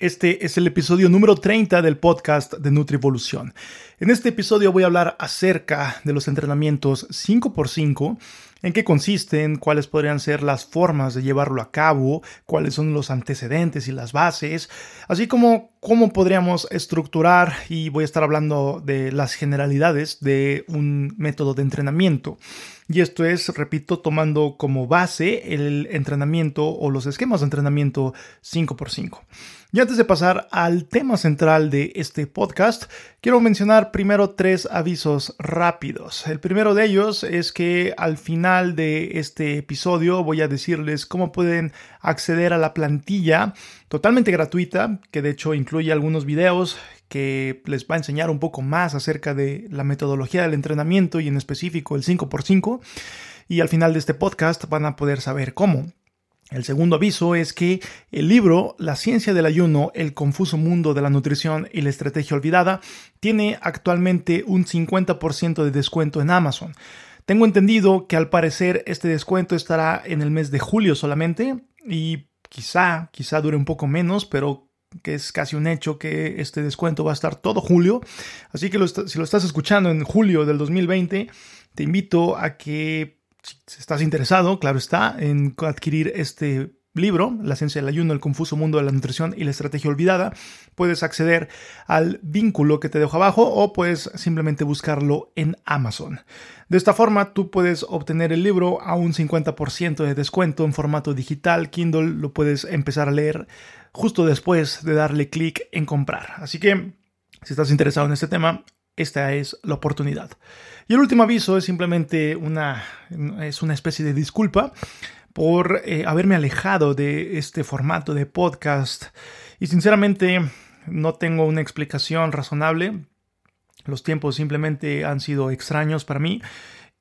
Este es el episodio número 30 del podcast de Nutrivolución. En este episodio voy a hablar acerca de los entrenamientos 5x5, en qué consisten, cuáles podrían ser las formas de llevarlo a cabo, cuáles son los antecedentes y las bases, así como cómo podríamos estructurar y voy a estar hablando de las generalidades de un método de entrenamiento. Y esto es, repito, tomando como base el entrenamiento o los esquemas de entrenamiento 5x5. Y antes de pasar al tema central de este podcast, quiero mencionar primero tres avisos rápidos. El primero de ellos es que al final de este episodio voy a decirles cómo pueden acceder a la plantilla totalmente gratuita, que de hecho incluye algunos videos que les va a enseñar un poco más acerca de la metodología del entrenamiento y en específico el 5x5. Y al final de este podcast van a poder saber cómo. El segundo aviso es que el libro La ciencia del ayuno, el confuso mundo de la nutrición y la estrategia olvidada tiene actualmente un 50% de descuento en Amazon. Tengo entendido que al parecer este descuento estará en el mes de julio solamente y quizá, quizá dure un poco menos, pero que es casi un hecho que este descuento va a estar todo julio. Así que si lo estás escuchando en julio del 2020, te invito a que si estás interesado, claro está, en adquirir este libro, La ciencia del ayuno, el confuso mundo de la nutrición y la estrategia olvidada, puedes acceder al vínculo que te dejo abajo o puedes simplemente buscarlo en Amazon. De esta forma, tú puedes obtener el libro a un 50% de descuento en formato digital. Kindle lo puedes empezar a leer justo después de darle clic en comprar. Así que, si estás interesado en este tema, esta es la oportunidad. Y el último aviso es simplemente una, es una especie de disculpa por eh, haberme alejado de este formato de podcast. Y sinceramente no tengo una explicación razonable. Los tiempos simplemente han sido extraños para mí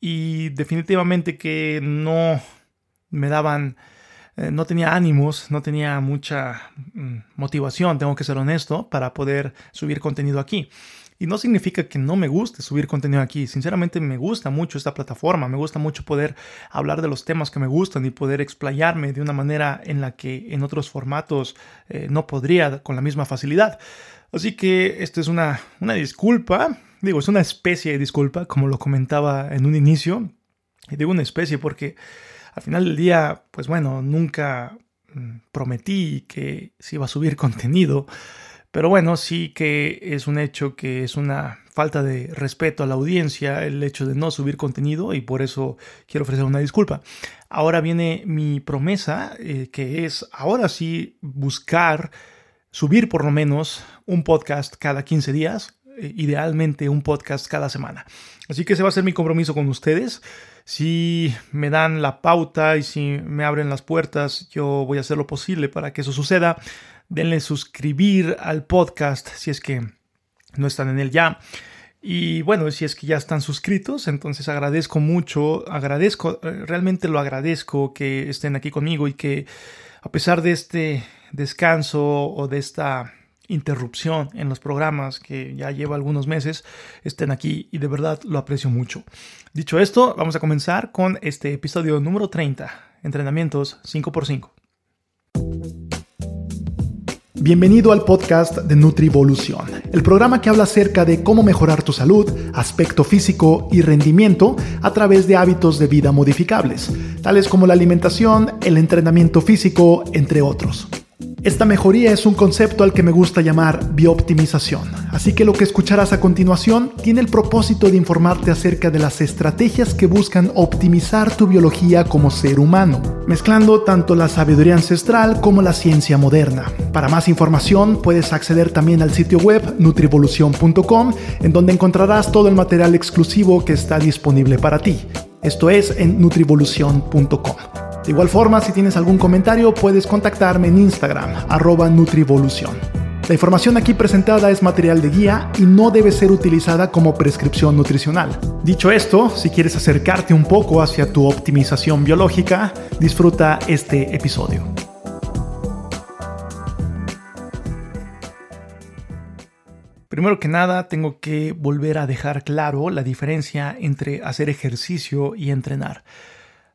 y definitivamente que no me daban, eh, no tenía ánimos, no tenía mucha mm, motivación, tengo que ser honesto, para poder subir contenido aquí. Y no significa que no me guste subir contenido aquí. Sinceramente me gusta mucho esta plataforma. Me gusta mucho poder hablar de los temas que me gustan y poder explayarme de una manera en la que en otros formatos eh, no podría con la misma facilidad. Así que esto es una, una disculpa. Digo, es una especie de disculpa, como lo comentaba en un inicio. Y digo una especie porque al final del día, pues bueno, nunca mm, prometí que se iba a subir contenido. Pero bueno, sí que es un hecho que es una falta de respeto a la audiencia el hecho de no subir contenido y por eso quiero ofrecer una disculpa. Ahora viene mi promesa, eh, que es ahora sí buscar subir por lo menos un podcast cada 15 días, eh, idealmente un podcast cada semana. Así que ese va a ser mi compromiso con ustedes. Si me dan la pauta y si me abren las puertas, yo voy a hacer lo posible para que eso suceda denle suscribir al podcast si es que no están en él ya. Y bueno, si es que ya están suscritos, entonces agradezco mucho, agradezco, eh, realmente lo agradezco que estén aquí conmigo y que a pesar de este descanso o de esta interrupción en los programas que ya lleva algunos meses estén aquí y de verdad lo aprecio mucho. Dicho esto, vamos a comenzar con este episodio número 30, entrenamientos 5x5. Bienvenido al podcast de Nutrivolución, el programa que habla acerca de cómo mejorar tu salud, aspecto físico y rendimiento a través de hábitos de vida modificables, tales como la alimentación, el entrenamiento físico, entre otros. Esta mejoría es un concepto al que me gusta llamar biooptimización, así que lo que escucharás a continuación tiene el propósito de informarte acerca de las estrategias que buscan optimizar tu biología como ser humano, mezclando tanto la sabiduría ancestral como la ciencia moderna. Para más información puedes acceder también al sitio web nutrivolución.com, en donde encontrarás todo el material exclusivo que está disponible para ti. Esto es en nutrivolución.com. De igual forma, si tienes algún comentario, puedes contactarme en Instagram, arroba Nutrivolución. La información aquí presentada es material de guía y no debe ser utilizada como prescripción nutricional. Dicho esto, si quieres acercarte un poco hacia tu optimización biológica, disfruta este episodio. Primero que nada, tengo que volver a dejar claro la diferencia entre hacer ejercicio y entrenar.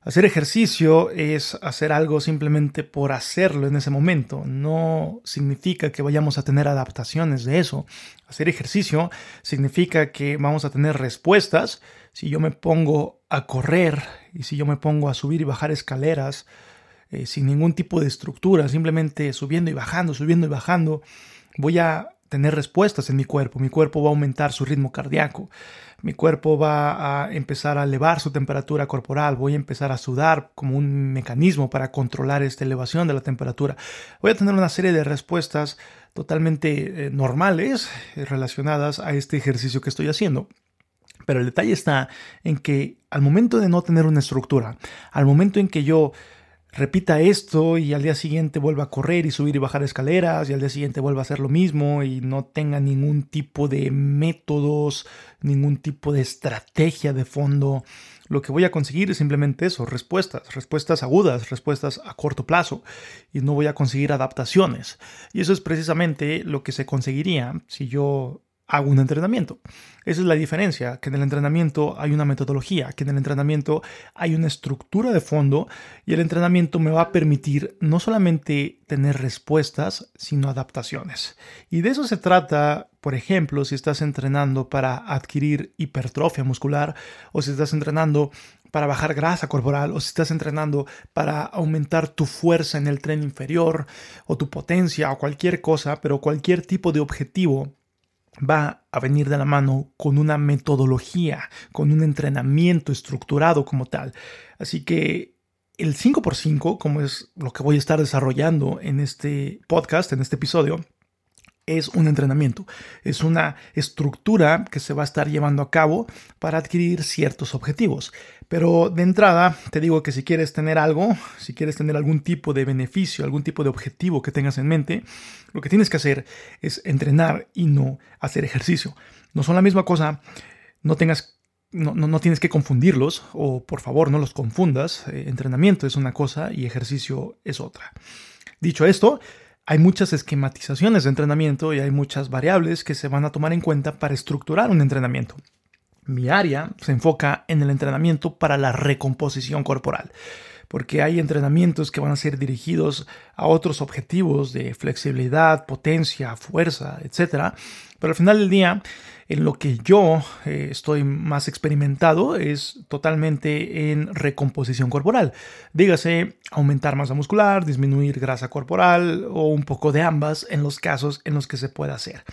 Hacer ejercicio es hacer algo simplemente por hacerlo en ese momento. No significa que vayamos a tener adaptaciones de eso. Hacer ejercicio significa que vamos a tener respuestas. Si yo me pongo a correr y si yo me pongo a subir y bajar escaleras eh, sin ningún tipo de estructura, simplemente subiendo y bajando, subiendo y bajando, voy a tener respuestas en mi cuerpo. Mi cuerpo va a aumentar su ritmo cardíaco. Mi cuerpo va a empezar a elevar su temperatura corporal. Voy a empezar a sudar como un mecanismo para controlar esta elevación de la temperatura. Voy a tener una serie de respuestas totalmente eh, normales eh, relacionadas a este ejercicio que estoy haciendo. Pero el detalle está en que al momento de no tener una estructura, al momento en que yo repita esto y al día siguiente vuelva a correr y subir y bajar escaleras y al día siguiente vuelva a hacer lo mismo y no tenga ningún tipo de métodos, ningún tipo de estrategia de fondo, lo que voy a conseguir es simplemente eso, respuestas, respuestas agudas, respuestas a corto plazo y no voy a conseguir adaptaciones. Y eso es precisamente lo que se conseguiría si yo hago un entrenamiento. Esa es la diferencia, que en el entrenamiento hay una metodología, que en el entrenamiento hay una estructura de fondo y el entrenamiento me va a permitir no solamente tener respuestas, sino adaptaciones. Y de eso se trata, por ejemplo, si estás entrenando para adquirir hipertrofia muscular o si estás entrenando para bajar grasa corporal o si estás entrenando para aumentar tu fuerza en el tren inferior o tu potencia o cualquier cosa, pero cualquier tipo de objetivo va a venir de la mano con una metodología, con un entrenamiento estructurado como tal. Así que el 5x5, como es lo que voy a estar desarrollando en este podcast, en este episodio, es un entrenamiento, es una estructura que se va a estar llevando a cabo para adquirir ciertos objetivos. Pero de entrada te digo que si quieres tener algo, si quieres tener algún tipo de beneficio, algún tipo de objetivo que tengas en mente, lo que tienes que hacer es entrenar y no hacer ejercicio. No son la misma cosa, no tengas no, no, tienes que confundirlos o por favor no los confundas. Eh, entrenamiento es una cosa y ejercicio es otra. Dicho esto, hay muchas esquematizaciones de entrenamiento y hay muchas variables que se van a tomar en cuenta para estructurar un entrenamiento. Mi área se enfoca en el entrenamiento para la recomposición corporal, porque hay entrenamientos que van a ser dirigidos a otros objetivos de flexibilidad, potencia, fuerza, etc. Pero al final del día, en lo que yo eh, estoy más experimentado es totalmente en recomposición corporal. Dígase, aumentar masa muscular, disminuir grasa corporal o un poco de ambas en los casos en los que se pueda hacer.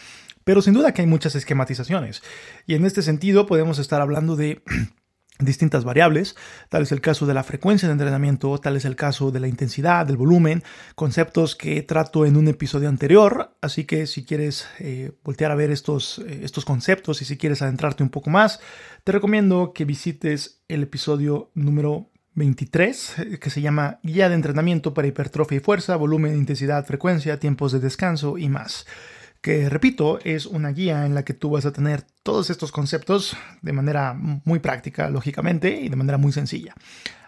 Pero sin duda que hay muchas esquematizaciones. Y en este sentido podemos estar hablando de distintas variables, tal es el caso de la frecuencia de entrenamiento, tal es el caso de la intensidad, del volumen, conceptos que trato en un episodio anterior, así que si quieres eh, voltear a ver estos, eh, estos conceptos y si quieres adentrarte un poco más, te recomiendo que visites el episodio número 23, eh, que se llama Guía de entrenamiento para hipertrofia y fuerza, volumen, intensidad, frecuencia, tiempos de descanso y más que repito, es una guía en la que tú vas a tener todos estos conceptos de manera muy práctica, lógicamente, y de manera muy sencilla.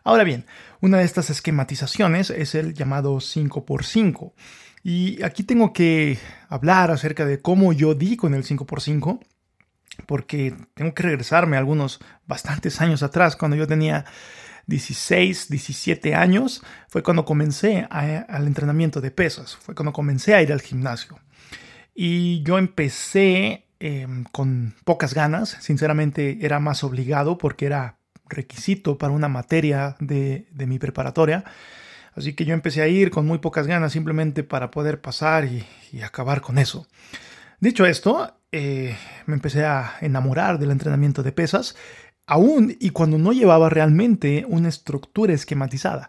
Ahora bien, una de estas esquematizaciones es el llamado 5x5. Y aquí tengo que hablar acerca de cómo yo di con el 5x5, porque tengo que regresarme algunos bastantes años atrás, cuando yo tenía 16, 17 años, fue cuando comencé al entrenamiento de pesas, fue cuando comencé a ir al gimnasio. Y yo empecé em, con pocas ganas, sinceramente era más obligado porque era requisito para una materia de, mi preparatoria. Así que yo empecé a ir con muy pocas ganas simplemente para poder pasar y, acabar con eso. Dicho esto, eh, me empecé a enamorar del entrenamiento de pesas, aún y cuando no llevaba realmente una estructura esquematizada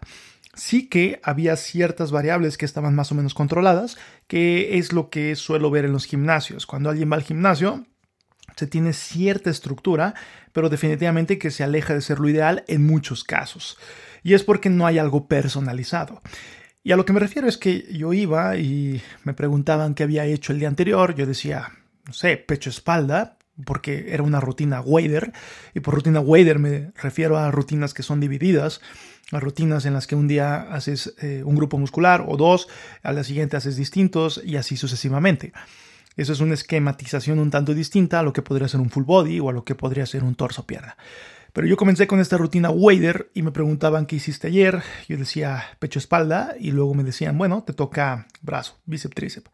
sí que había ciertas variables que estaban más o menos controladas, que es lo que suelo ver en los gimnasios. Cuando alguien va al gimnasio, se tiene cierta estructura, pero definitivamente que se aleja de ser lo ideal en muchos casos. Y es porque no hay algo personalizado. Y a lo que me refiero es que yo iba y me preguntaban qué había hecho el día anterior, yo decía, no sé, pecho-espalda, porque era una rutina Wader, y por rutina Wader me refiero a rutinas que son divididas rutinas en las que un día haces eh, un grupo muscular o dos, al día siguiente haces distintos y así sucesivamente. Eso es una esquematización un tanto distinta a lo que podría ser un full body o a lo que podría ser un torso-pierna. Pero yo comencé con esta rutina Wader y me preguntaban qué hiciste ayer. Yo decía pecho espalda y luego me decían, bueno, te toca brazo, bíceps, tríceps.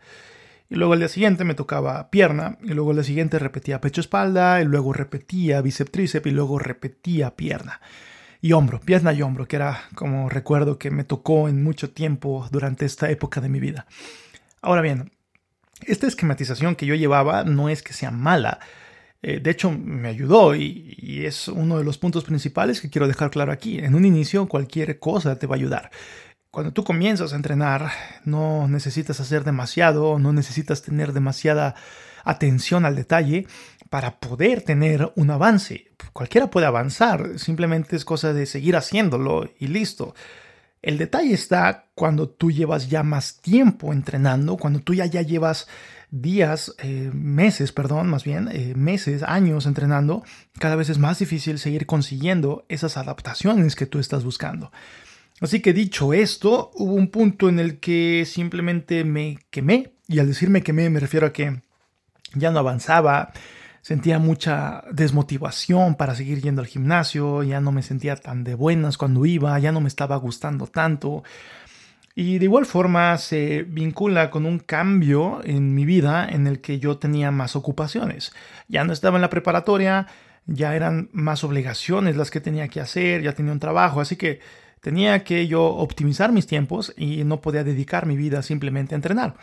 Y luego al día siguiente me tocaba pierna y luego al día siguiente repetía pecho espalda y luego repetía bíceps, tríceps y luego repetía pierna. Y hombro, pierna y hombro, que era como recuerdo que me tocó en mucho tiempo durante esta época de mi vida. Ahora bien, esta esquematización que yo llevaba no es que sea mala, eh, de hecho, me ayudó y, es uno de los puntos principales que quiero dejar claro aquí. En un inicio, cualquier cosa te va a ayudar. Cuando tú comienzas a entrenar, no necesitas hacer demasiado, no necesitas tener demasiada atención al detalle para poder tener un avance. Cualquiera puede avanzar, simplemente es cosa de seguir haciéndolo y listo. El detalle está cuando tú llevas ya más tiempo entrenando, cuando tú ya, ya llevas días, eh, meses, perdón, más bien, eh, meses, años entrenando, cada vez es más difícil seguir consiguiendo esas adaptaciones que tú estás buscando. Así que dicho esto, hubo un punto en el que simplemente me quemé, y al decirme quemé me refiero a que ya no avanzaba, sentía mucha desmotivación para seguir yendo al gimnasio, ya no me sentía tan de buenas cuando iba, ya no me estaba gustando tanto, y de igual forma se vincula con un cambio en mi vida en el que yo tenía más ocupaciones. Ya no estaba en la preparatoria, ya eran más obligaciones las que tenía que hacer, ya tenía un trabajo, así que tenía que yo optimizar mis tiempos y no podía dedicar mi vida simplemente a entrenar.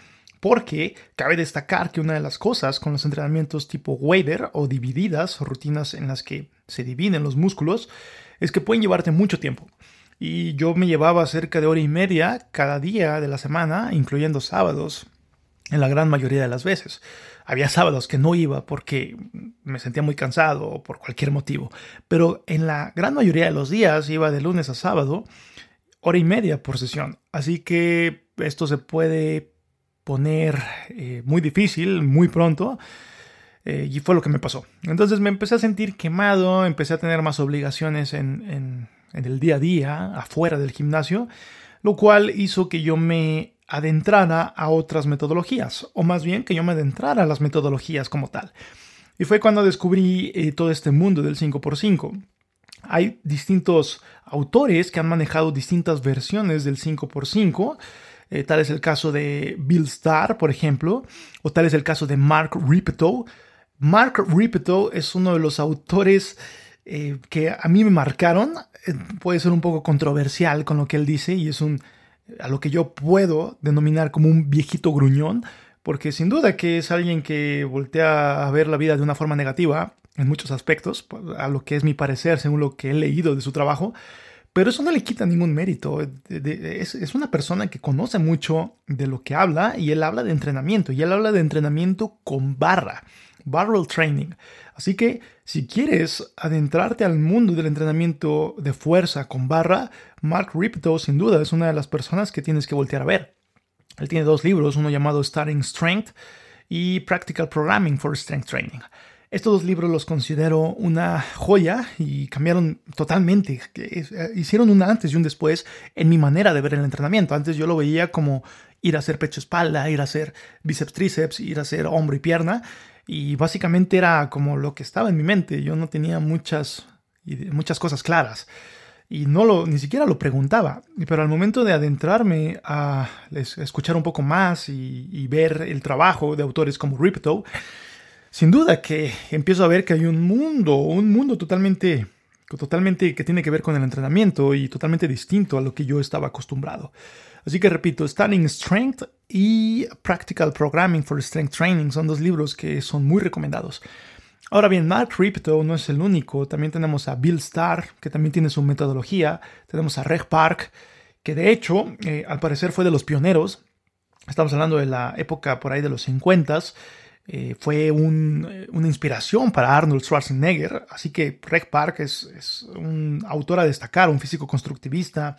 Porque cabe destacar que una de las cosas con los entrenamientos tipo Wader o divididas, rutinas en las que se dividen los músculos, es que pueden llevarte mucho tiempo y yo me llevaba cerca de hora y media cada día de la semana, incluyendo sábados, en la gran mayoría de las veces. Había sábados que no iba porque me sentía muy cansado o por cualquier motivo, pero en la gran mayoría de los días iba de lunes a sábado, hora y media por sesión. Así que esto se puede poner eh, muy difícil muy pronto. Eh, y fue lo que me pasó. Entonces me empecé a sentir quemado, empecé a tener más obligaciones en en el día a día, afuera del gimnasio, lo cual hizo que yo me adentrara a otras metodologías, o más bien que yo me adentrara a las metodologías como tal. Y fue cuando descubrí eh, todo este mundo del 5x5. Hay distintos autores que han manejado distintas versiones del 5x5. Eh, tal es el caso de Bill Starr, por ejemplo, o tal es el caso de Mark Rippetoe. Mark Rippetoe es uno de los autores eh, que a mí me marcaron. Eh, puede ser un poco controversial con lo que él dice y es un a lo que yo puedo denominar como un viejito gruñón, porque sin duda que es alguien que voltea a ver la vida de una forma negativa en muchos aspectos, a lo que es mi parecer según lo que he leído de su trabajo, pero eso no le quita ningún mérito. Es, una persona que conoce mucho de lo que habla y él habla de entrenamiento y él habla de entrenamiento con barra, barrel training. Así que si quieres adentrarte al mundo del entrenamiento de fuerza con barra, Mark Ripto sin duda es una de las personas que tienes que voltear a ver. Él tiene dos libros, uno llamado Starting Strength y Practical Programming for Strength Training. Estos dos libros los considero una joya y cambiaron totalmente. Eh, hicieron un antes y un después en mi manera de ver el entrenamiento. Antes yo lo veía como ir a hacer pecho espalda, ir a hacer bíceps tríceps, ir a hacer hombro y pierna y básicamente era como lo que estaba en mi mente. Yo no tenía muchas, muchas cosas claras y no lo, ni siquiera lo preguntaba. Pero al momento de adentrarme a escuchar un poco más y, ver el trabajo de autores como Ripto, sin duda que empiezo a ver que hay un mundo, un mundo totalmente, totalmente que tiene que ver con el entrenamiento y totalmente distinto a lo que yo estaba acostumbrado. Así que repito, Studying Strength y Practical Programming for Strength Training. Son dos libros que son muy recomendados. Ahora bien, Mark Ripto no es el único, también tenemos a Bill Starr, que también tiene su metodología, tenemos a Reg Park, que de hecho, eh, al parecer fue de los pioneros, estamos hablando de la época por ahí de los 50 eh, fue una inspiración para Arnold Schwarzenegger, así que Reg Park es, un autor a destacar, un físico constructivista,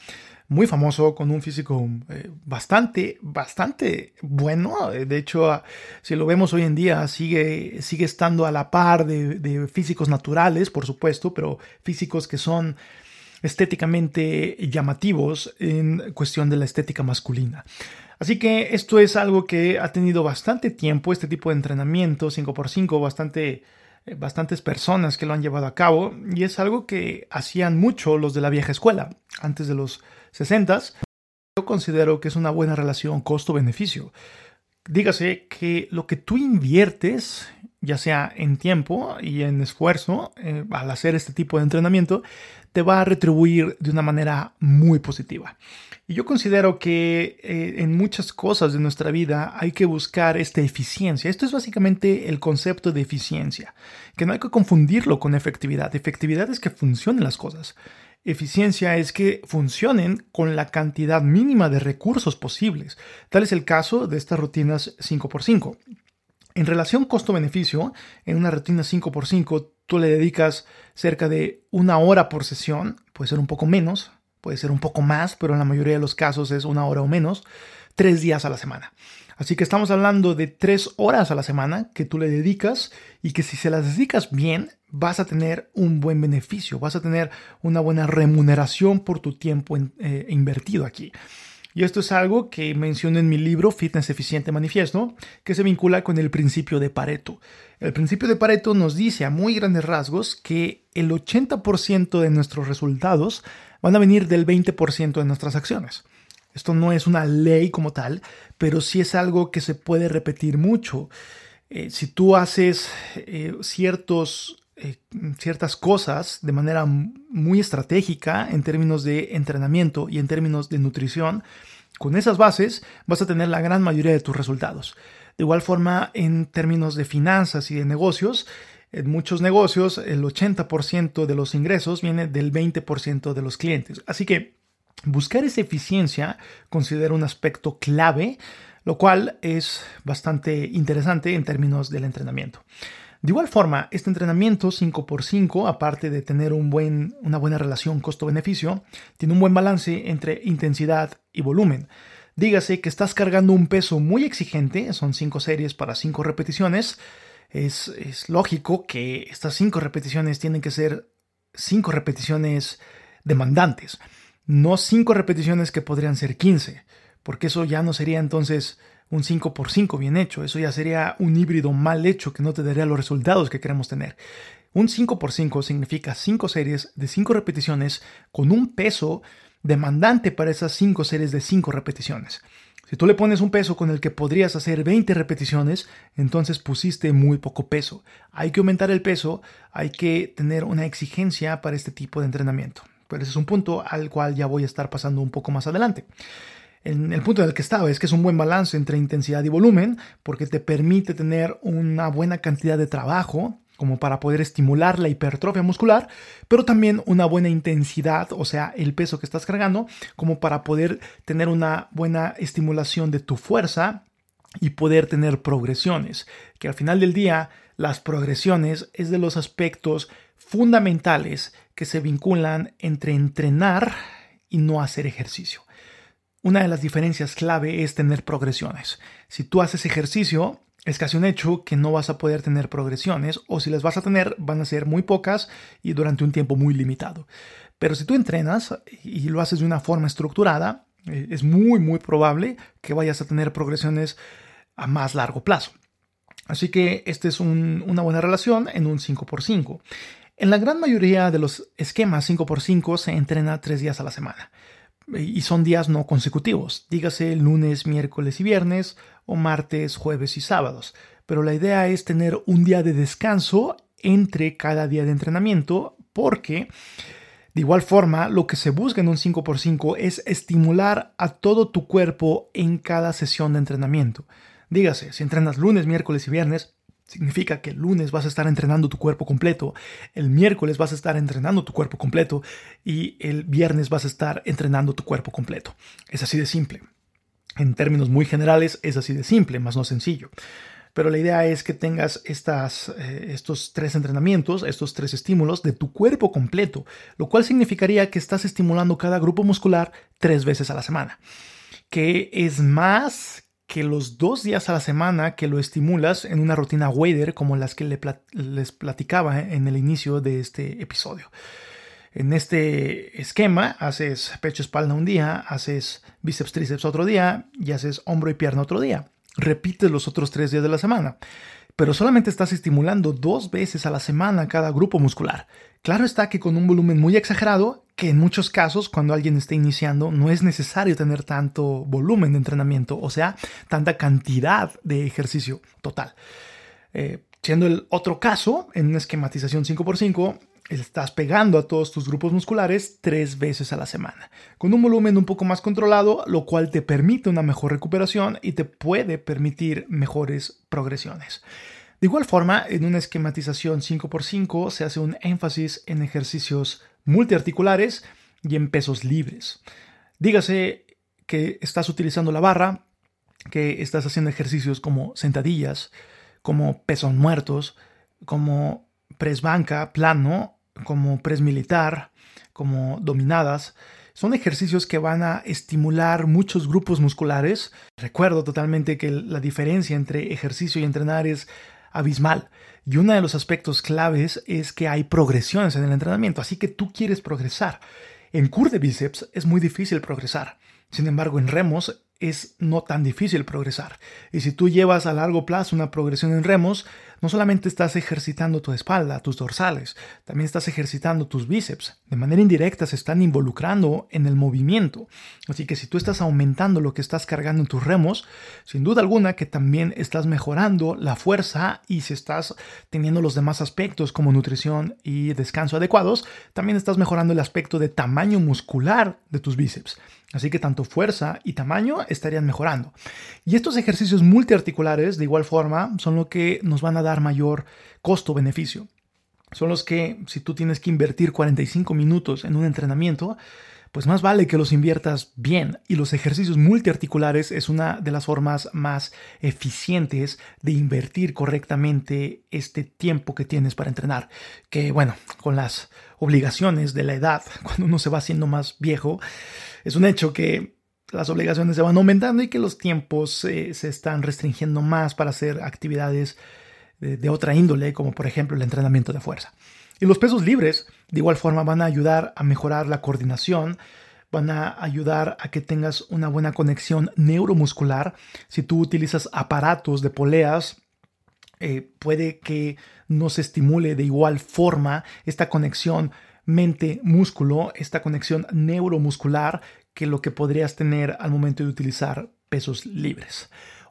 muy famoso, con un físico eh, bastante, bastante bueno. De hecho, si lo vemos hoy en día, sigue, sigue estando a la par de, físicos naturales, por supuesto, pero físicos que son estéticamente llamativos en cuestión de la estética masculina. Así que esto es algo que ha tenido bastante tiempo, este tipo de entrenamiento 5x5, bastante eh, bastantes personas que lo han llevado a cabo y es algo que hacían mucho los de la vieja escuela antes de los 60. Yo considero que es una buena relación costo-beneficio. Dígase que lo que tú inviertes, ya sea en tiempo y en esfuerzo, eh, al hacer este tipo de entrenamiento, te va a retribuir de una manera muy positiva. Y yo considero que eh, en muchas cosas de nuestra vida hay que buscar esta eficiencia. Esto es básicamente el concepto de eficiencia, que no hay que confundirlo con efectividad. Efectividad es que funcionen las cosas. Eficiencia es que funcionen con la cantidad mínima de recursos posibles. Tal es el caso de estas rutinas 5x5. En relación costo-beneficio, en una rutina 5x5 tú le dedicas cerca de una hora por sesión, puede ser un poco menos, puede ser un poco más, pero en la mayoría de los casos es una hora o menos, tres días a la semana. Así que estamos hablando de tres horas a la semana que tú le dedicas y que si se las dedicas bien, vas a tener un buen beneficio, vas a tener una buena remuneración por tu tiempo eh, invertido aquí. Y esto es algo que menciono en mi libro Fitness Eficiente Manifiesto, que se vincula con el principio de Pareto. El principio de Pareto nos dice a muy grandes rasgos que el 80% de nuestros resultados van a venir del 20% de nuestras acciones. Esto no es una ley como tal, pero sí es algo que se puede repetir mucho. Eh, si tú haces eh, ciertos, eh, ciertas cosas de manera muy estratégica en términos de entrenamiento y en términos de nutrición, con esas bases vas a tener la gran mayoría de tus resultados. De igual forma, en términos de finanzas y de negocios, en muchos negocios el 80% de los ingresos viene del 20% de los clientes. Así que buscar esa eficiencia considero un aspecto clave, lo cual es bastante interesante en términos del entrenamiento. De igual forma, este entrenamiento 5x5, aparte de tener un buen, una buena relación costo-beneficio, tiene un buen balance entre intensidad y volumen. Dígase que estás cargando un peso muy exigente, son 5 series para 5 repeticiones, es, lógico que estas cinco repeticiones tienen que ser cinco repeticiones demandantes, no cinco repeticiones que podrían ser 15, porque eso ya no sería entonces un 5 por 5 bien hecho, eso ya sería un híbrido mal hecho que no te daría los resultados que queremos tener. Un 5 por 5 significa 5 series de 5 repeticiones con un peso demandante para esas 5 series de 5 repeticiones. Si tú le pones un peso con el que podrías hacer 20 repeticiones, entonces pusiste muy poco peso. Hay que aumentar el peso, hay que tener una exigencia para este tipo de entrenamiento. Pero ese es un punto al cual ya voy a estar pasando un poco más adelante. En el punto en el que estaba es que es un buen balance entre intensidad y volumen porque te permite tener una buena cantidad de trabajo como para poder estimular la hipertrofia muscular, pero también una buena intensidad, o sea, el peso que estás cargando, como para poder tener una buena estimulación de tu fuerza y poder tener progresiones, que al final del día las progresiones es de los aspectos fundamentales que se vinculan entre entrenar y no hacer ejercicio. Una de las diferencias clave es tener progresiones. Si tú haces ejercicio, es casi un hecho que no vas a poder tener progresiones o si las vas a tener van a ser muy pocas y durante un tiempo muy limitado. Pero si tú entrenas y lo haces de una forma estructurada, eh, es muy muy probable que vayas a tener progresiones a más largo plazo. Así que esta es una buena relación en un 5x5. En la gran mayoría de los esquemas 5x5 se entrena tres días a la semana y son días no consecutivos, dígase lunes, miércoles y viernes o martes, jueves y sábados. Pero la idea es tener un día de descanso entre cada día de entrenamiento porque de igual forma lo que se busca en un 5x5 es estimular a todo tu cuerpo en cada sesión de entrenamiento. Dígase, si entrenas lunes, miércoles y viernes, Significa que el lunes vas a estar entrenando tu cuerpo completo, el miércoles vas a estar entrenando tu cuerpo completo y el viernes vas a estar entrenando tu cuerpo completo. Es así de simple. En términos muy generales es así de simple, más no sencillo. Pero la idea es que tengas estas, eh, estos tres entrenamientos, estos tres estímulos de tu cuerpo completo, lo cual significaría que estás estimulando cada grupo muscular tres veces a la semana, que es más que los dos días a la semana que lo estimulas en una rutina wader como las que les platicaba en el inicio de este episodio. En este esquema haces pecho espalda un día, haces bíceps tríceps otro día y haces hombro y pierna otro día. Repites los otros tres días de la semana. Pero solamente estás estimulando dos veces a la semana cada grupo muscular. Claro está que con un volumen muy exagerado, que en muchos casos cuando alguien está iniciando no es necesario tener tanto volumen de entrenamiento, o sea, tanta cantidad de ejercicio total. Eh, siendo el otro caso, en una esquematización 5x5, estás pegando a todos tus grupos musculares tres veces a la semana, con un volumen un poco más controlado, lo cual te permite una mejor recuperación y te puede permitir mejores progresiones. De igual forma, en una esquematización 5x5 se hace un énfasis en ejercicios multiarticulares y en pesos libres. Dígase que estás utilizando la barra, que estás haciendo ejercicios como sentadillas, como pesos muertos, como press banca plano, como press militar, como dominadas. Son ejercicios que van a estimular muchos grupos musculares. Recuerdo totalmente que la diferencia entre ejercicio y entrenar es abismal. Y uno de los aspectos claves es que hay progresiones en el entrenamiento, así que tú quieres progresar. En curl de bíceps es muy difícil progresar. Sin embargo, en remos es no tan difícil progresar. Y si tú llevas a largo plazo una progresión en remos, no solamente estás ejercitando tu espalda, tus dorsales, también estás ejercitando tus bíceps. De manera indirecta se están involucrando en el movimiento. Así que si tú estás aumentando lo que estás cargando en tus remos, sin duda alguna que también estás mejorando la fuerza y si estás teniendo los demás aspectos como nutrición y descanso adecuados, también estás mejorando el aspecto de tamaño muscular de tus bíceps. Así que tanto fuerza y tamaño estarían mejorando. Y estos ejercicios multiarticulares, de igual forma, son lo que nos van a dar mayor costo-beneficio. Son los que, si tú tienes que invertir 45 minutos en un entrenamiento, pues más vale que los inviertas bien. Y los ejercicios multiarticulares es una de las formas más eficientes de invertir correctamente este tiempo que tienes para entrenar. Que bueno, con las obligaciones de la edad, cuando uno se va haciendo más viejo, es un hecho que las obligaciones se van aumentando y que los tiempos eh, se están restringiendo más para hacer actividades de, otra índole, como por ejemplo el entrenamiento de fuerza. Y los pesos libres, de igual forma, van a ayudar a mejorar la coordinación, van a ayudar a que tengas una buena conexión neuromuscular. Si tú utilizas aparatos de poleas, eh, puede que no se estimule de igual forma esta conexión mente-músculo, esta conexión neuromuscular que lo que podrías tener al momento de utilizar pesos libres.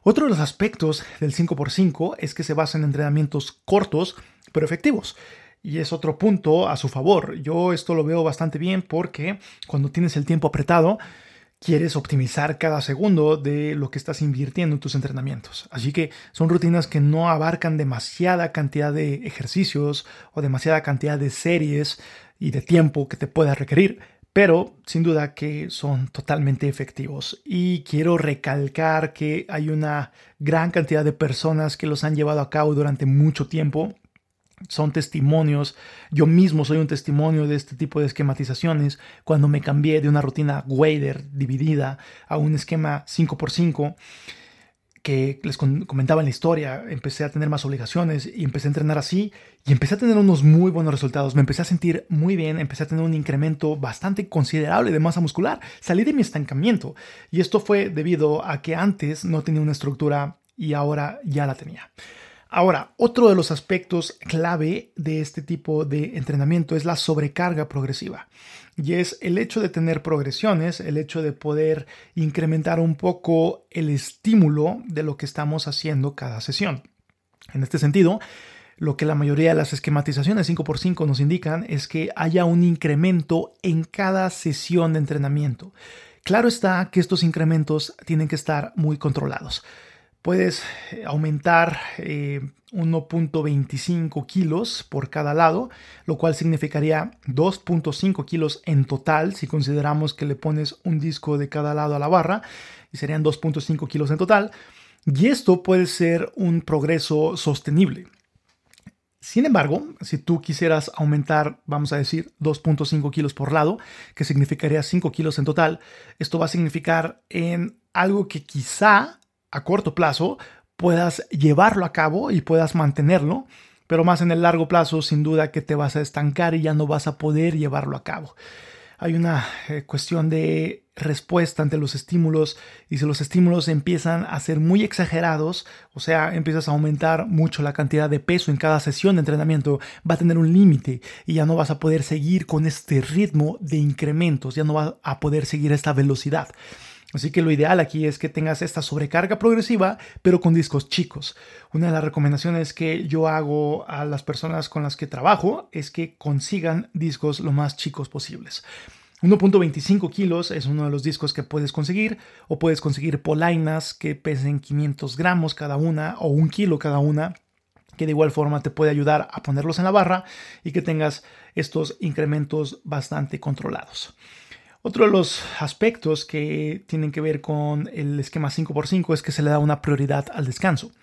Otro de los aspectos del 5x5 es que se basa en entrenamientos cortos pero efectivos. Y es otro punto a su favor. Yo esto lo veo bastante bien porque cuando tienes el tiempo apretado, quieres optimizar cada segundo de lo que estás invirtiendo en tus entrenamientos. Así que son rutinas que no abarcan demasiada cantidad de ejercicios o demasiada cantidad de series y de tiempo que te pueda requerir pero sin duda que son totalmente efectivos. Y quiero recalcar que hay una gran cantidad de personas que los han llevado a cabo durante mucho tiempo. Son testimonios. Yo mismo soy un testimonio de este tipo de esquematizaciones. Cuando me cambié de una rutina Wader dividida a un esquema 5x5, que les comentaba en la historia, empecé a tener más obligaciones y empecé a entrenar así y empecé a tener unos muy buenos resultados. Me empecé a sentir muy bien, empecé a tener un incremento bastante considerable de masa muscular. Salí de mi estancamiento y esto fue debido a que antes no tenía una estructura y ahora ya la tenía. Ahora, otro de los aspectos clave de este tipo de entrenamiento es la sobrecarga progresiva. Y es el hecho de tener progresiones, el hecho de poder incrementar un poco el estímulo de lo que estamos haciendo cada sesión. En este sentido, lo que la mayoría de las esquematizaciones 5x5 nos indican es que haya un incremento en cada sesión de entrenamiento. Claro está que estos incrementos tienen que estar muy controlados puedes eh, aumentar 1.25 eh, kilos por cada lado, lo cual significaría 2.5 kilos en total si consideramos que le pones un disco de cada lado a la barra y serían 2.5 kilos en total. Y esto puede ser un progreso sostenible. Sin embargo, si tú quisieras aumentar, vamos a decir, 2.5 kilos por lado, que significaría 5 kilos en total, esto va a significar en algo que quizá a corto plazo puedas llevarlo a cabo y puedas mantenerlo, pero más en el largo plazo sin duda que te vas a estancar y ya no vas a poder llevarlo a cabo. Hay una eh, cuestión de respuesta ante los estímulos y si los estímulos empiezan a ser muy exagerados, o sea, empiezas a aumentar mucho la cantidad de peso en cada sesión de entrenamiento, va a tener un límite y ya no vas a poder seguir con este ritmo de incrementos, ya no vas a poder seguir esta velocidad. Así que lo ideal aquí es que tengas esta sobrecarga progresiva, pero con discos chicos. Una de las recomendaciones que yo hago a las personas con las que trabajo es que consigan discos lo más chicos posibles. 1.25 kilos es uno de los discos que puedes conseguir o puedes conseguir polainas que pesen 500 gramos cada una o un kilo cada una que de igual forma te puede ayudar a ponerlos en la barra y que tengas estos incrementos bastante controlados. Otro de los aspectos que tienen que ver con el esquema 5x5 es que se le da una prioridad al descanso.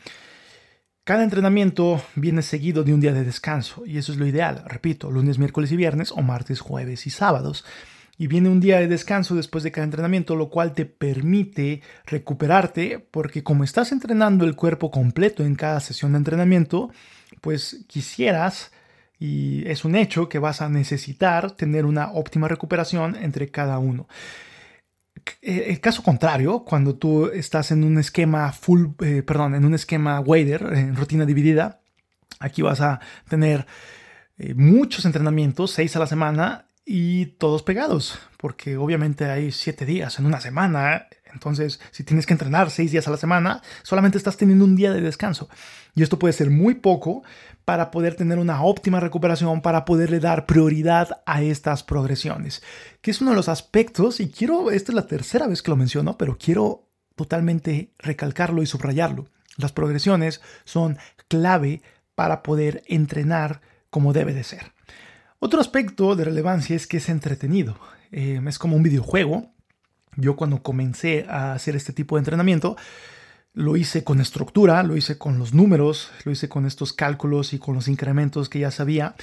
Cada entrenamiento viene seguido de un día de descanso y eso es lo ideal, repito, lunes, miércoles y viernes o martes, jueves y sábados y viene un día de descanso después de cada entrenamiento, lo cual te permite recuperarte porque como estás entrenando el cuerpo completo en cada sesión de entrenamiento, pues quisieras y es un hecho que vas a necesitar tener una óptima recuperación entre cada uno. El caso contrario, cuando tú estás en un esquema full, eh, perdón, en un esquema wader, en rutina dividida, aquí vas a tener eh, muchos entrenamientos, seis a la semana, y todos pegados, porque obviamente hay siete días en una semana, entonces si tienes que entrenar seis días a la semana, solamente estás teniendo un día de descanso. Y esto puede ser muy poco para poder tener una óptima recuperación, para poderle dar prioridad a estas progresiones, que es uno de los aspectos, y quiero, esta es la tercera vez que lo menciono, pero quiero totalmente recalcarlo y subrayarlo. Las progresiones son clave para poder entrenar como debe de ser. Otro aspecto de relevancia es que es entretenido. Eh, es como un videojuego. Yo cuando comencé a hacer este tipo de entrenamiento, lo hice con estructura, lo hice con los números, lo hice con estos cálculos y con los incrementos que ya sabía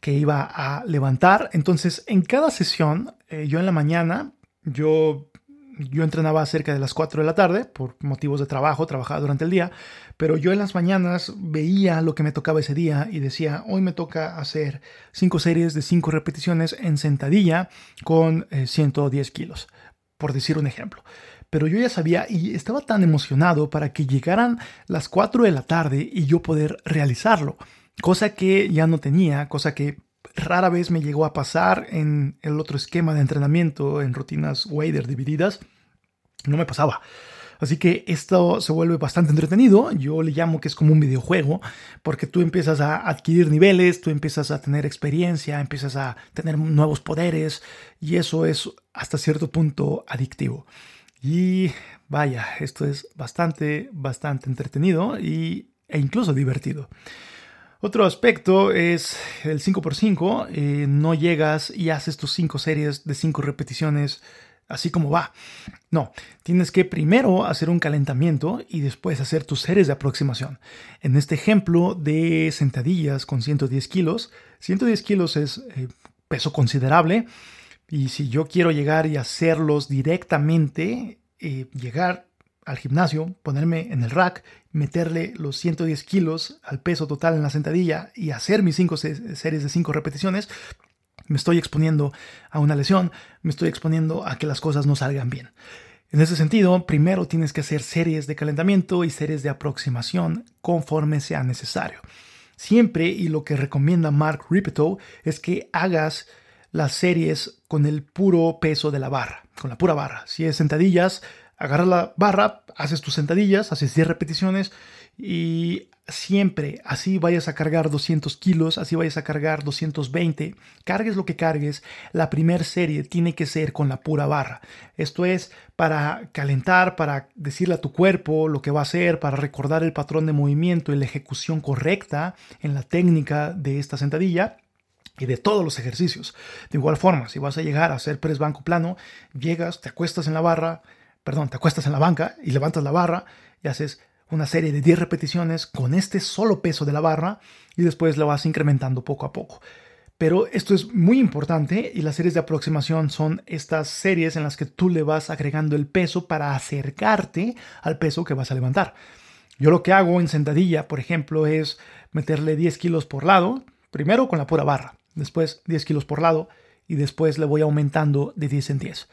que iba a levantar. Entonces, en cada sesión, eh, yo en la mañana, yo yo entrenaba cerca de las 4 de la tarde por motivos de trabajo, trabajaba durante el día, pero yo en las mañanas veía lo que me tocaba ese día y decía, hoy me toca hacer 5 series de 5 repeticiones en sentadilla con 110 eh, kilos, por decir un ejemplo. Pero yo ya sabía y estaba tan emocionado para que llegaran las 4 de la tarde y yo poder realizarlo, cosa que ya no tenía, cosa que rara vez me llegó a pasar en el otro esquema de entrenamiento, en rutinas wader divididas. No me pasaba. Así que esto se vuelve bastante entretenido. Yo le llamo que es como un videojuego, porque tú empiezas a adquirir niveles, tú empiezas a tener experiencia, empiezas a tener nuevos poderes, y eso es hasta cierto punto adictivo. Y vaya, esto es bastante, bastante entretenido y, e incluso divertido. Otro aspecto es el 5x5. Eh, no llegas y haces tus 5 series de 5 repeticiones así como va. No, tienes que primero hacer un calentamiento y después hacer tus series de aproximación. En este ejemplo de sentadillas con 110 kilos, 110 kilos es eh, peso considerable y si yo quiero llegar y hacerlos directamente, eh, llegar al gimnasio, ponerme en el rack, meterle los 110 kilos al peso total en la sentadilla y hacer mis 5 series de 5 repeticiones, me estoy exponiendo a una lesión, me estoy exponiendo a que las cosas no salgan bien. En ese sentido, primero tienes que hacer series de calentamiento y series de aproximación conforme sea necesario. Siempre, y lo que recomienda Mark Ripetow, es que hagas las series con el puro peso de la barra, con la pura barra. Si es sentadillas, agarras la barra, haces tus sentadillas, haces 10 repeticiones y siempre, así vayas a cargar 200 kilos, así vayas a cargar 220, cargues lo que cargues, la primera serie tiene que ser con la pura barra. Esto es para calentar, para decirle a tu cuerpo lo que va a hacer, para recordar el patrón de movimiento y la ejecución correcta en la técnica de esta sentadilla y de todos los ejercicios. De igual forma, si vas a llegar a hacer press banco plano, llegas, te acuestas en la barra, perdón, te acuestas en la banca y levantas la barra y haces una serie de 10 repeticiones con este solo peso de la barra y después lo vas incrementando poco a poco. Pero esto es muy importante y las series de aproximación son estas series en las que tú le vas agregando el peso para acercarte al peso que vas a levantar. Yo lo que hago en sentadilla, por ejemplo, es meterle 10 kilos por lado, primero con la pura barra, después 10 kilos por lado y después le voy aumentando de 10 en 10.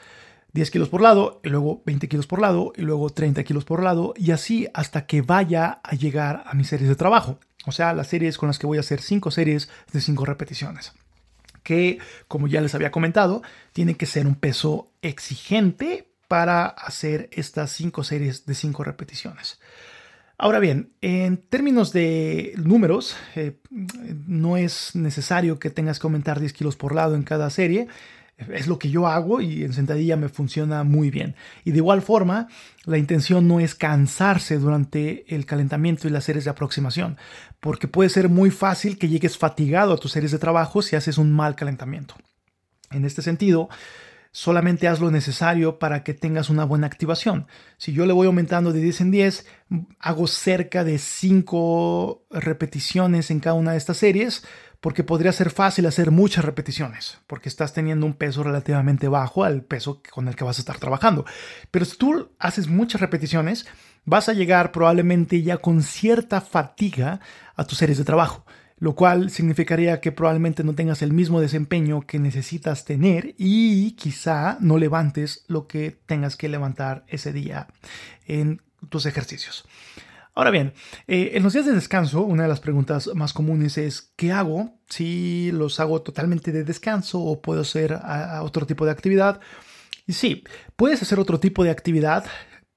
10 kilos por lado, y luego 20 kilos por lado, y luego 30 kilos por lado, y así hasta que vaya a llegar a mis series de trabajo. O sea, las series con las que voy a hacer 5 series de 5 repeticiones. Que, como ya les había comentado, tiene que ser un peso exigente para hacer estas 5 series de 5 repeticiones. Ahora bien, en términos de números, eh, no es necesario que tengas que aumentar 10 kilos por lado en cada serie. Es lo que yo hago y en sentadilla me funciona muy bien. Y de igual forma, la intención no es cansarse durante el calentamiento y las series de aproximación, porque puede ser muy fácil que llegues fatigado a tus series de trabajo si haces un mal calentamiento. En este sentido, solamente haz lo necesario para que tengas una buena activación. Si yo le voy aumentando de 10 en 10, hago cerca de 5 repeticiones en cada una de estas series, porque podría ser fácil hacer muchas repeticiones, porque estás teniendo un peso relativamente bajo al peso con el que vas a estar trabajando. Pero si tú haces muchas repeticiones, vas a llegar probablemente ya con cierta fatiga a tus series de trabajo lo cual significaría que probablemente no tengas el mismo desempeño que necesitas tener y quizá no levantes lo que tengas que levantar ese día en tus ejercicios. Ahora bien, eh, en los días de descanso, una de las preguntas más comunes es, ¿qué hago si los hago totalmente de descanso o puedo hacer otro tipo de actividad? Y sí, puedes hacer otro tipo de actividad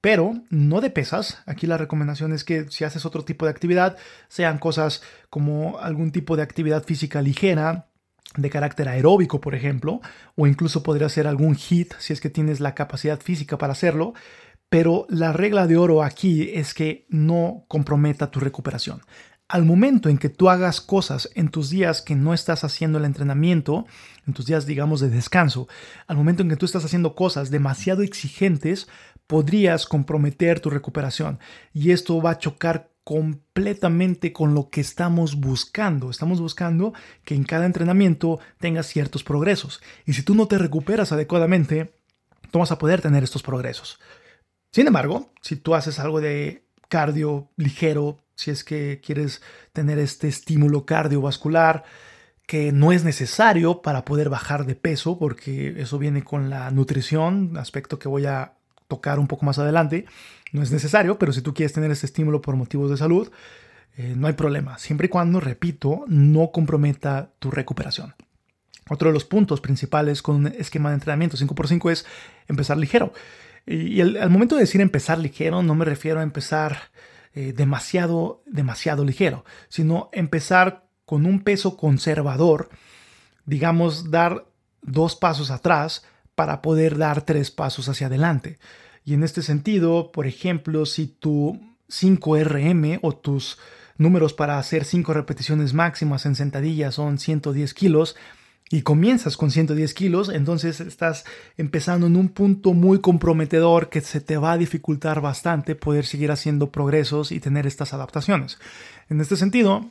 pero no de pesas. Aquí la recomendación es que si haces otro tipo de actividad, sean cosas como algún tipo de actividad física ligera, de carácter aeróbico, por ejemplo, o incluso podría ser algún HIT si es que tienes la capacidad física para hacerlo. Pero la regla de oro aquí es que no comprometa tu recuperación. Al momento en que tú hagas cosas en tus días que no estás haciendo el entrenamiento, en tus días digamos de descanso, al momento en que tú estás haciendo cosas demasiado exigentes, podrías comprometer tu recuperación y esto va a chocar completamente con lo que estamos buscando. Estamos buscando que en cada entrenamiento tengas ciertos progresos y si tú no te recuperas adecuadamente, no vas a poder tener estos progresos. Sin embargo, si tú haces algo de cardio ligero, si es que quieres tener este estímulo cardiovascular, que no es necesario para poder bajar de peso, porque eso viene con la nutrición, aspecto que voy a tocar un poco más adelante. No es necesario, pero si tú quieres tener este estímulo por motivos de salud, eh, no hay problema, siempre y cuando, repito, no comprometa tu recuperación. Otro de los puntos principales con un esquema de entrenamiento 5x5 es empezar ligero. Y, al momento de decir empezar ligero, no me refiero a empezar eh, demasiado, demasiado ligero, sino empezar con un peso conservador, digamos, dar dos pasos atrás para poder dar tres pasos hacia adelante. Y en este sentido, por ejemplo, si tu 5RM o tus números para hacer 5 repeticiones máximas en sentadillas son 110 kilos y comienzas con 110 kilos, entonces estás empezando en un punto muy comprometedor que se te va a dificultar bastante poder seguir haciendo progresos y tener estas adaptaciones. En este sentido,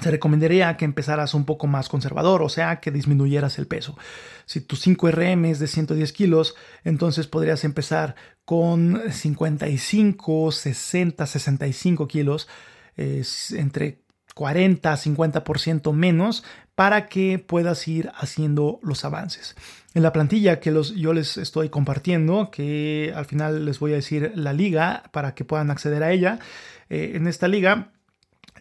se recomendaría que empezaras un poco más conservador, o sea, que disminuyeras el peso. Si tu 5RM es de 110 kilos, entonces podrías empezar con 55, 60, 65 kilos, entre 40 a 50% menos para que puedas ir haciendo los avances. En la plantilla que los, yo les estoy compartiendo, que al final les voy a decir la liga para que puedan acceder a ella, eh, en esta liga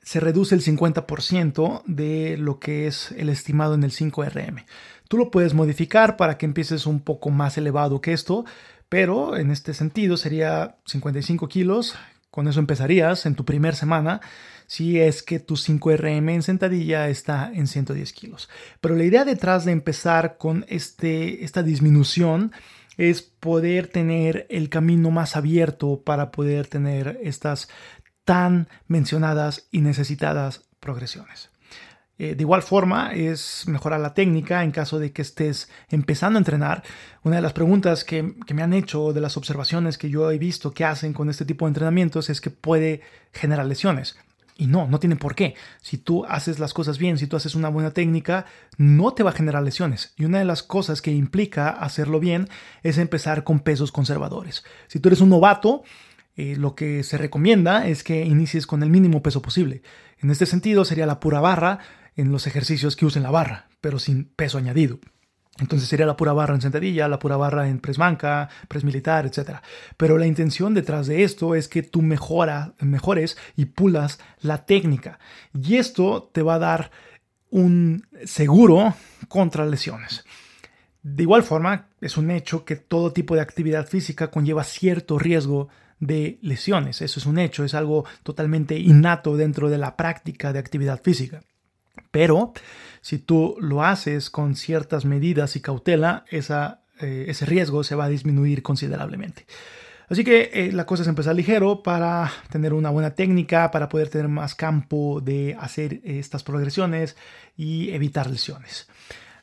se reduce el 50% de lo que es el estimado en el 5RM. Tú lo puedes modificar para que empieces un poco más elevado que esto, pero en este sentido sería 55 kilos. Con eso empezarías en tu primer semana si es que tu 5RM en sentadilla está en 110 kilos. Pero la idea detrás de empezar con este, esta disminución es poder tener el camino más abierto para poder tener estas tan mencionadas y necesitadas progresiones. Eh, de igual forma, es mejorar la técnica en caso de que estés empezando a entrenar. Una de las preguntas que, que, me han hecho, de las observaciones que yo he visto que hacen con este tipo de entrenamientos, es que puede generar lesiones. Y no, no tiene por qué. Si tú haces las cosas bien, si tú haces una buena técnica, no te va a generar lesiones. Y una de las cosas que implica hacerlo bien es empezar con pesos conservadores. Si tú eres un novato, eh, lo que se recomienda es que inicies con el mínimo peso posible. En este sentido sería la pura barra en los ejercicios que usen la barra, pero sin peso añadido. Entonces sería la pura barra en sentadilla, la pura barra en press banca, press militar, etc. Pero la intención detrás de esto es que tú mejora, mejores y pulas la técnica. Y esto te va a dar un seguro contra lesiones. De igual forma, es un hecho que todo tipo de actividad física conlleva cierto riesgo de lesiones. Eso es un hecho, es algo totalmente innato dentro de la práctica de actividad física. Pero si tú lo haces con ciertas medidas y cautela, eh, ese riesgo se va a disminuir considerablemente. Así que eh, la cosa es empezar ligero para tener una buena técnica, para poder tener más campo de hacer estas progresiones y evitar lesiones.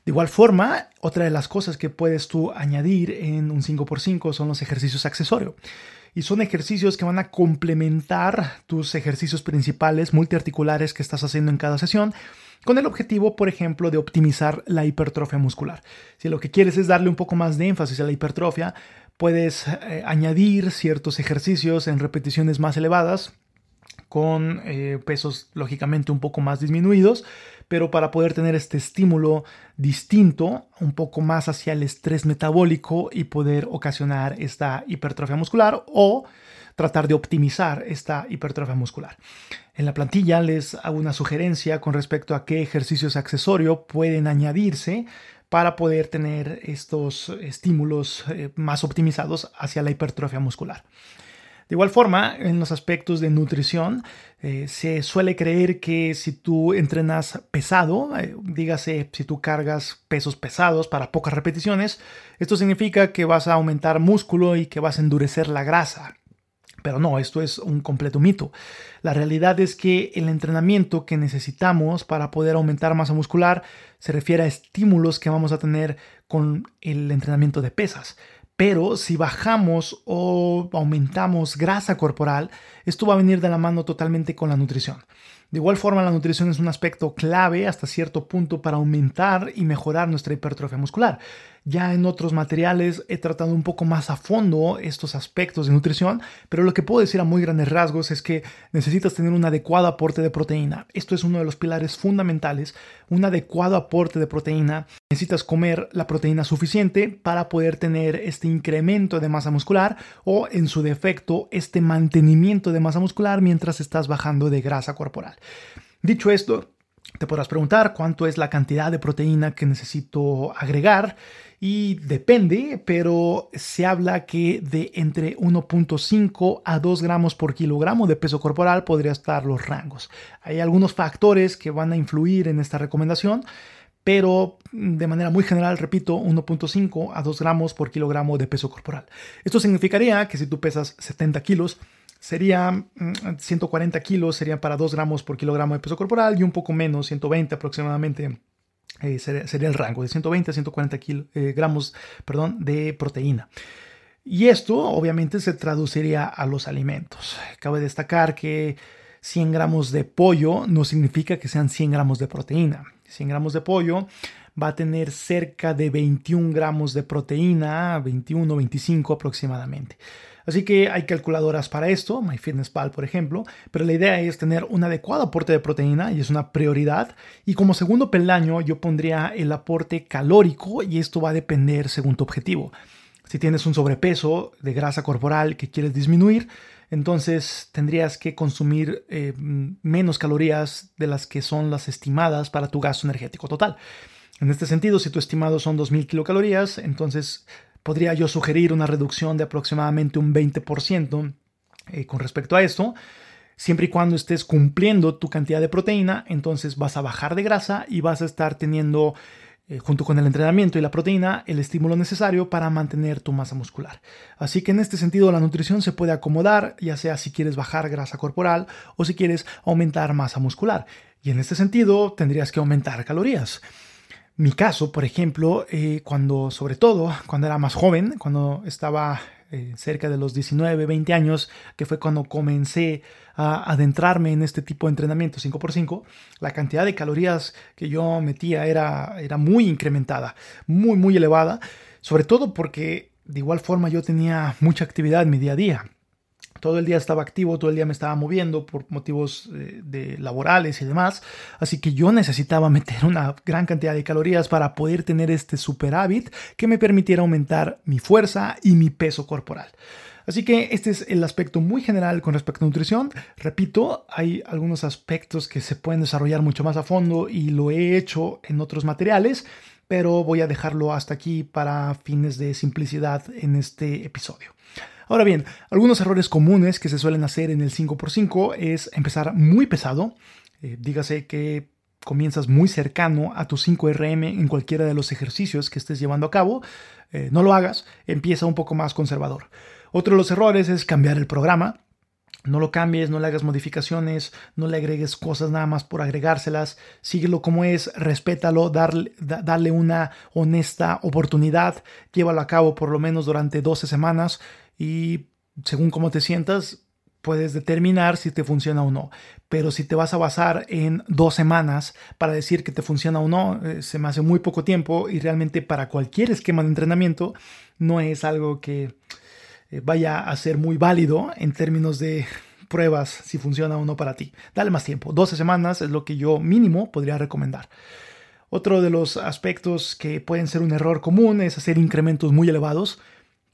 De igual forma, otra de las cosas que puedes tú añadir en un 5x5 son los ejercicios accesorios. Y son ejercicios que van a complementar tus ejercicios principales multiarticulares que estás haciendo en cada sesión con el objetivo, por ejemplo, de optimizar la hipertrofia muscular. Si lo que quieres es darle un poco más de énfasis a la hipertrofia, puedes eh, añadir ciertos ejercicios en repeticiones más elevadas con eh, pesos lógicamente un poco más disminuidos, pero para poder tener este estímulo distinto, un poco más hacia el estrés metabólico y poder ocasionar esta hipertrofia muscular o tratar de optimizar esta hipertrofia muscular. En la plantilla les hago una sugerencia con respecto a qué ejercicios accesorios pueden añadirse para poder tener estos estímulos eh, más optimizados hacia la hipertrofia muscular. De igual forma, en los aspectos de nutrición, eh, se suele creer que si tú entrenas pesado, eh, dígase si tú cargas pesos pesados para pocas repeticiones, esto significa que vas a aumentar músculo y que vas a endurecer la grasa. Pero no, esto es un completo mito. La realidad es que el entrenamiento que necesitamos para poder aumentar masa muscular se refiere a estímulos que vamos a tener con el entrenamiento de pesas. Pero si bajamos o aumentamos grasa corporal, esto va a venir de la mano totalmente con la nutrición. De igual forma, la nutrición es un aspecto clave hasta cierto punto para aumentar y mejorar nuestra hipertrofia muscular. Ya en otros materiales he tratado un poco más a fondo estos aspectos de nutrición, pero lo que puedo decir a muy grandes rasgos es que necesitas tener un adecuado aporte de proteína. Esto es uno de los pilares fundamentales, un adecuado aporte de proteína. Necesitas comer la proteína suficiente para poder tener este incremento de masa muscular o en su defecto este mantenimiento de masa muscular mientras estás bajando de grasa corporal. Dicho esto, te podrás preguntar cuánto es la cantidad de proteína que necesito agregar y depende, pero se habla que de entre 1.5 a 2 gramos por kilogramo de peso corporal podría estar los rangos. Hay algunos factores que van a influir en esta recomendación, pero de manera muy general, repito, 1.5 a 2 gramos por kilogramo de peso corporal. Esto significaría que si tú pesas 70 kilos, sería 140 mm, kilos, sería para 2 gramos por kilogramo de peso corporal y un poco menos, 120 aproximadamente eh, sería, el rango de 120 a 140 eh, gramos perdón, de proteína. Y esto obviamente se traduciría a los alimentos. Cabe destacar que 100 gramos de pollo no significa que sean 100 gramos de proteína. 100 gramos de pollo va a tener cerca de 21 gramos de proteína, 21, 25 aproximadamente. Así que hay calculadoras para esto, MyFitnessPal por ejemplo, pero la idea es tener un adecuado aporte de proteína y es una prioridad. Y como segundo peldaño yo pondría el aporte calórico y esto va a depender según tu objetivo. Si tienes un sobrepeso de grasa corporal que quieres disminuir, entonces tendrías que consumir eh, menos calorías de las que son las estimadas para tu gasto energético total. En este sentido, si tu estimado son 2.000 kilocalorías, entonces podría yo sugerir una reducción de aproximadamente un 20% eh, con respecto a esto. Siempre y cuando estés cumpliendo tu cantidad de proteína, entonces vas a bajar de grasa y vas a estar teniendo, eh, junto con el entrenamiento y la proteína, el estímulo necesario para mantener tu masa muscular. Así que en este sentido la nutrición se puede acomodar, ya sea si quieres bajar grasa corporal o si quieres aumentar masa muscular. Y en este sentido tendrías que aumentar calorías. Mi caso, por ejemplo, eh, cuando, sobre todo, cuando era más joven, cuando estaba eh, cerca de los 19, 20 años, que fue cuando comencé a adentrarme en este tipo de entrenamiento 5x5, la cantidad de calorías que yo metía era, era muy incrementada, muy, muy elevada, sobre todo porque de igual forma yo tenía mucha actividad en mi día a día. Todo el día estaba activo, todo el día me estaba moviendo por motivos eh, de, laborales y demás. Así que yo necesitaba meter una gran cantidad de calorías para poder tener este superávit que me permitiera aumentar mi fuerza y mi peso corporal. Así que este es el aspecto muy general con respecto a nutrición. Repito, hay algunos aspectos que se pueden desarrollar mucho más a fondo y lo he hecho en otros materiales, pero voy a dejarlo hasta aquí para fines de simplicidad en este episodio. Ahora bien, algunos errores comunes que se suelen hacer en el 5x5 es empezar muy pesado, eh, dígase que comienzas muy cercano a tu 5RM en cualquiera de los ejercicios que estés llevando a cabo, eh, no lo hagas, empieza un poco más conservador. Otro de los errores es cambiar el programa. No lo cambies, no le hagas modificaciones, no le agregues cosas nada más por agregárselas. Síguelo como es, respétalo, darle, darle una honesta oportunidad. Llévalo a cabo por lo menos durante 12 semanas y según cómo te sientas, puedes determinar si te funciona o no. Pero si te vas a basar en dos semanas para decir que te funciona o no, eh, se me hace muy poco tiempo y realmente para cualquier esquema de entrenamiento no es algo que eh, vaya a ser muy válido en términos de pruebas si funciona o no para ti. Dale más tiempo. 12 semanas es lo que yo mínimo podría recomendar. Otro de los aspectos que pueden ser un error común es hacer incrementos muy elevados.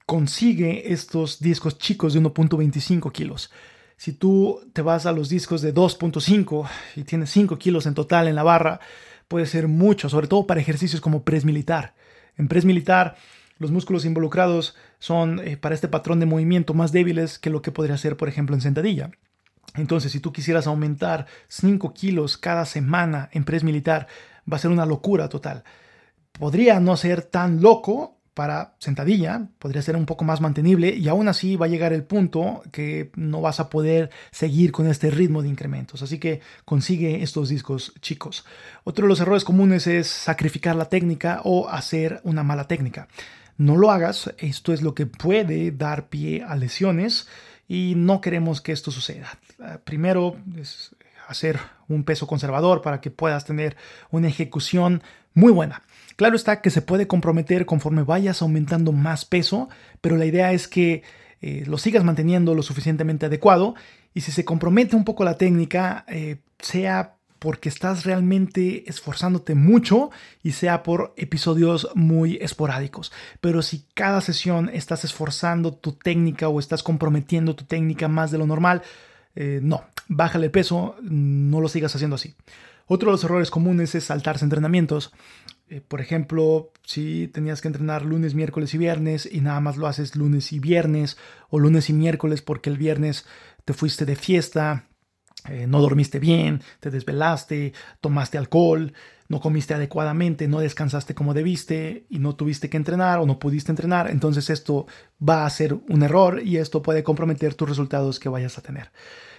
Consigue estos discos chicos de 1.25 kilos. Si tú te vas a los discos de 2.5 y tienes 5 kilos en total en la barra, puede ser mucho, sobre todo para ejercicios como press militar. En press militar los músculos involucrados son eh, para este patrón de movimiento más débiles que lo que podría ser, por ejemplo, en sentadilla. Entonces, si tú quisieras aumentar 5 kilos cada semana en press militar, va a ser una locura total. Podría no ser tan loco para sentadilla, podría ser un poco más mantenible y aún así va a llegar el punto que no vas a poder seguir con este ritmo de incrementos. Así que consigue estos discos chicos. Otro de los errores comunes es sacrificar la técnica o hacer una mala técnica no lo hagas. Esto es lo que puede dar pie a lesiones y no queremos que esto suceda. Primero es hacer un peso conservador para que puedas tener una ejecución muy buena. Claro está que se puede comprometer conforme vayas aumentando más peso, pero la idea es que eh, lo sigas manteniendo lo suficientemente adecuado y si se compromete un poco la técnica, eh, sea porque estás realmente esforzándote mucho y sea por episodios muy esporádicos. Pero si cada sesión estás esforzando tu técnica o estás comprometiendo tu técnica más de lo normal, eh, no, bájale el peso, no lo sigas haciendo así. Otro de los errores comunes es saltarse entrenamientos. Eh, por ejemplo, si tenías que entrenar lunes, miércoles y viernes y nada más lo haces lunes y viernes o lunes y miércoles porque el viernes te fuiste de fiesta eh, no dormiste bien, te desvelaste, tomaste alcohol, no comiste adecuadamente, no descansaste como debiste y no tuviste que entrenar o no pudiste entrenar, entonces esto va a ser un error y esto puede comprometer tus resultados que vayas a tener.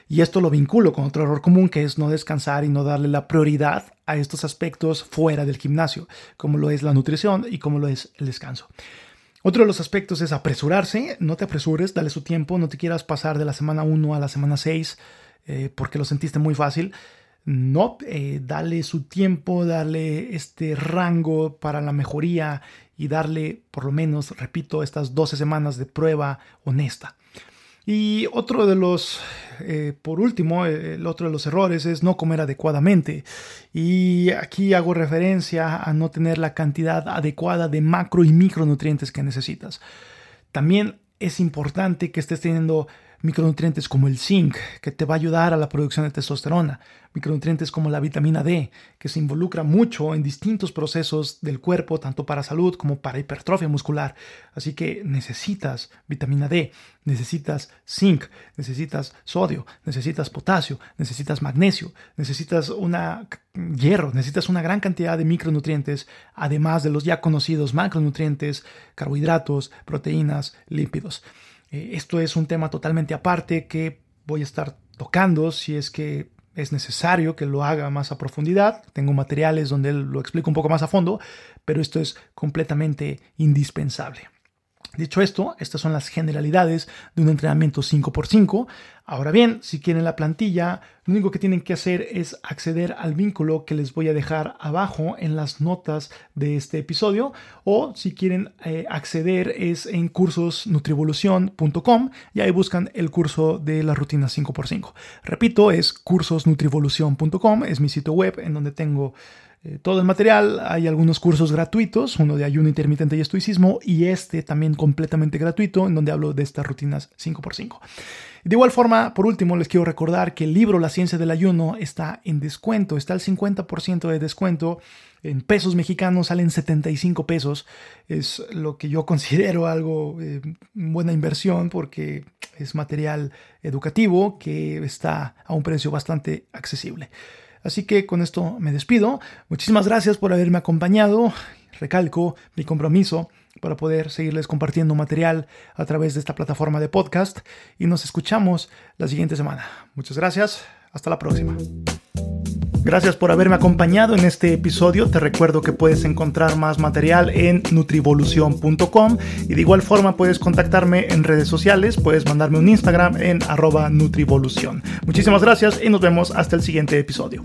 Y esto lo vinculo con otro error común que es no descansar y no darle la prioridad a estos aspectos fuera del gimnasio, como lo es la nutrición y como lo es el descanso. Otro de los aspectos es apresurarse, no te apresures, dale su tiempo, no te quieras pasar de la semana 1 a la semana 6 eh, porque lo sentiste muy fácil. No, eh, dale su tiempo, darle este rango para la mejoría y darle por lo menos, repito, estas 12 semanas de prueba honesta. Y otro de los, eh, por último, el otro de los errores es no comer adecuadamente. Y aquí hago referencia a no tener la cantidad adecuada de macro y micronutrientes que necesitas. También es importante que estés teniendo micronutrientes como el zinc, que te va a ayudar a la producción de testosterona, micronutrientes como la vitamina D, que se involucra mucho en distintos procesos del cuerpo, tanto para salud como para hipertrofia muscular. Así que necesitas vitamina D, necesitas zinc, necesitas sodio, necesitas potasio, necesitas magnesio, necesitas una hierro, necesitas una gran cantidad de micronutrientes, además de los ya conocidos macronutrientes, carbohidratos, proteínas, lípidos. Eh, esto es un tema totalmente aparte que voy a estar tocando si es que es necesario que lo haga más a profundidad. Tengo materiales donde lo explico un poco más a fondo, pero esto es completamente indispensable. Dicho esto, estas son las generalidades de un entrenamiento 5x5. Ahora bien, si quieren la plantilla, lo único que tienen que hacer es acceder al vínculo que les voy a dejar abajo en las notas de este episodio o si quieren eh, acceder es en cursosnutrivolución.com y ahí buscan el curso de la rutina 5x5. Repito, es cursosnutrivolución.com, es mi sitio web en donde tengo eh, todo el material. Hay algunos cursos gratuitos, uno de ayuno intermitente y estoicismo y este también completamente gratuito en donde hablo de estas rutinas 5x5. De igual forma, por último, les quiero recordar que el libro La ciencia del ayuno está en descuento, está al 50% de descuento. En pesos mexicanos salen 75 pesos. Es lo que yo considero algo eh, buena inversión porque es material educativo que está a un precio bastante accesible. Así que con esto me despido. Muchísimas gracias por haberme acompañado. Recalco mi compromiso para poder seguirles compartiendo material a través de esta plataforma de podcast y nos escuchamos la siguiente semana. Muchas gracias. Hasta la próxima. Gracias por haberme acompañado en este episodio. Te recuerdo que puedes encontrar más material en nutrivolución.com y de igual forma puedes contactarme en redes sociales, puedes mandarme un Instagram en arroba nutrivolución. Muchísimas gracias y nos vemos hasta el siguiente episodio.